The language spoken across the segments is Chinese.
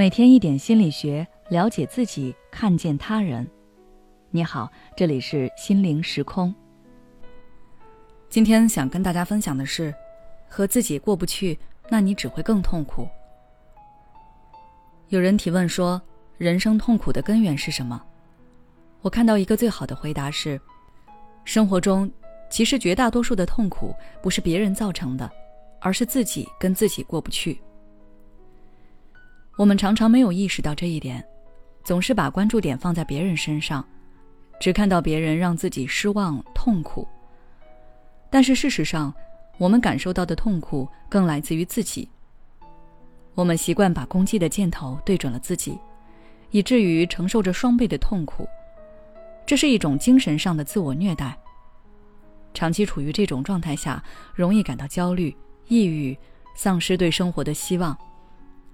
每天一点心理学，了解自己，看见他人。你好，这里是心灵时空。今天想跟大家分享的是，和自己过不去，那你只会更痛苦。有人提问说，人生痛苦的根源是什么？我看到一个最好的回答是，生活中其实绝大多数的痛苦不是别人造成的，而是自己跟自己过不去。我们常常没有意识到这一点，总是把关注点放在别人身上，只看到别人让自己失望、痛苦。但是事实上，我们感受到的痛苦更来自于自己。我们习惯把攻击的箭头对准了自己，以至于承受着双倍的痛苦。这是一种精神上的自我虐待。长期处于这种状态下，容易感到焦虑、抑郁，丧失对生活的希望。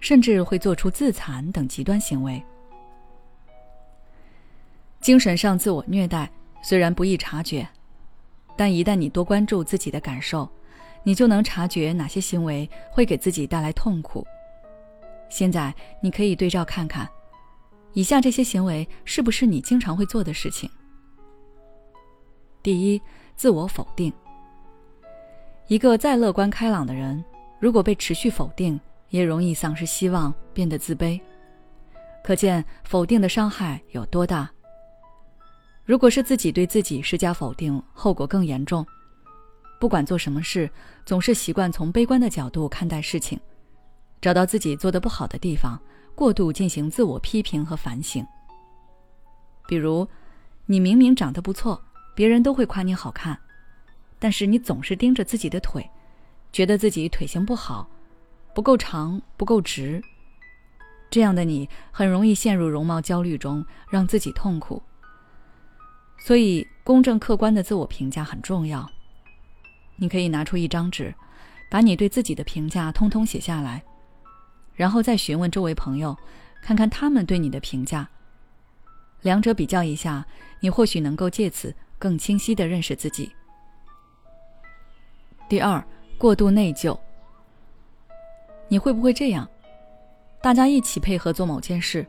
甚至会做出自残等极端行为。精神上自我虐待虽然不易察觉，但一旦你多关注自己的感受，你就能察觉哪些行为会给自己带来痛苦。现在你可以对照看看，以下这些行为是不是你经常会做的事情？第一，自我否定。一个再乐观开朗的人，如果被持续否定，也容易丧失希望，变得自卑，可见否定的伤害有多大。如果是自己对自己施加否定，后果更严重。不管做什么事，总是习惯从悲观的角度看待事情，找到自己做的不好的地方，过度进行自我批评和反省。比如，你明明长得不错，别人都会夸你好看，但是你总是盯着自己的腿，觉得自己腿型不好。不够长，不够直。这样的你很容易陷入容貌焦虑中，让自己痛苦。所以，公正客观的自我评价很重要。你可以拿出一张纸，把你对自己的评价通通写下来，然后再询问周围朋友，看看他们对你的评价。两者比较一下，你或许能够借此更清晰的认识自己。第二，过度内疚。你会不会这样？大家一起配合做某件事，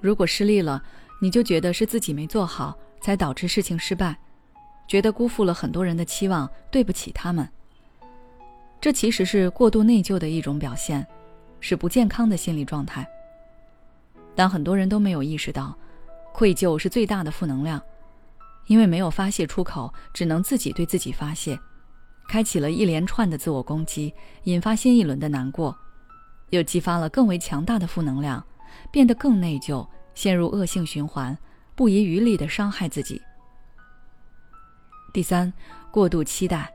如果失利了，你就觉得是自己没做好，才导致事情失败，觉得辜负了很多人的期望，对不起他们。这其实是过度内疚的一种表现，是不健康的心理状态。但很多人都没有意识到，愧疚是最大的负能量，因为没有发泄出口，只能自己对自己发泄。开启了一连串的自我攻击，引发新一轮的难过，又激发了更为强大的负能量，变得更内疚，陷入恶性循环，不遗余力的伤害自己。第三，过度期待。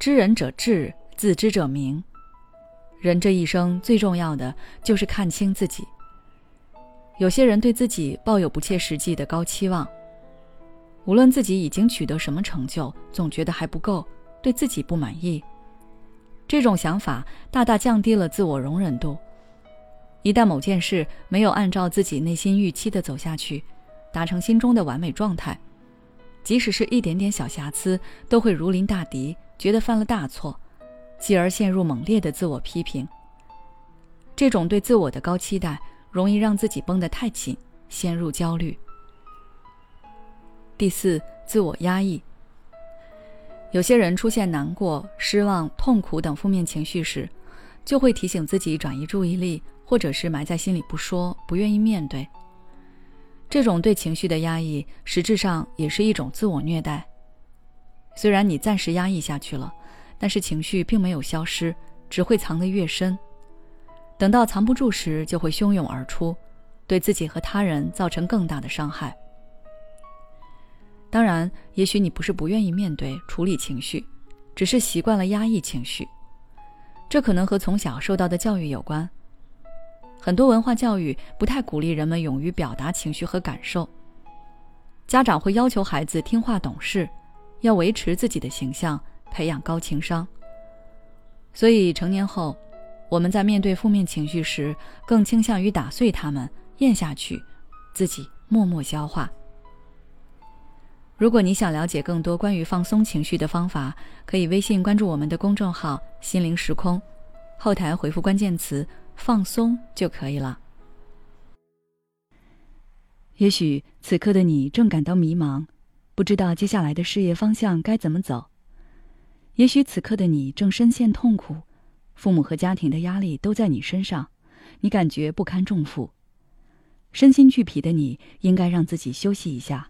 知人者智，自知者明。人这一生最重要的就是看清自己。有些人对自己抱有不切实际的高期望。无论自己已经取得什么成就，总觉得还不够，对自己不满意。这种想法大大降低了自我容忍度。一旦某件事没有按照自己内心预期的走下去，达成心中的完美状态，即使是一点点小瑕疵，都会如临大敌，觉得犯了大错，继而陷入猛烈的自我批评。这种对自我的高期待，容易让自己绷得太紧，陷入焦虑。第四，自我压抑。有些人出现难过、失望、痛苦等负面情绪时，就会提醒自己转移注意力，或者是埋在心里不说，不愿意面对。这种对情绪的压抑，实质上也是一种自我虐待。虽然你暂时压抑下去了，但是情绪并没有消失，只会藏得越深。等到藏不住时，就会汹涌而出，对自己和他人造成更大的伤害。当然，也许你不是不愿意面对处理情绪，只是习惯了压抑情绪。这可能和从小受到的教育有关。很多文化教育不太鼓励人们勇于表达情绪和感受。家长会要求孩子听话懂事，要维持自己的形象，培养高情商。所以成年后，我们在面对负面情绪时，更倾向于打碎它们，咽下去，自己默默消化。如果你想了解更多关于放松情绪的方法，可以微信关注我们的公众号“心灵时空”，后台回复关键词“放松就可以了。也许此刻的你正感到迷茫，不知道接下来的事业方向该怎么走；也许此刻的你正深陷痛苦，父母和家庭的压力都在你身上，你感觉不堪重负，身心俱疲的你应该让自己休息一下。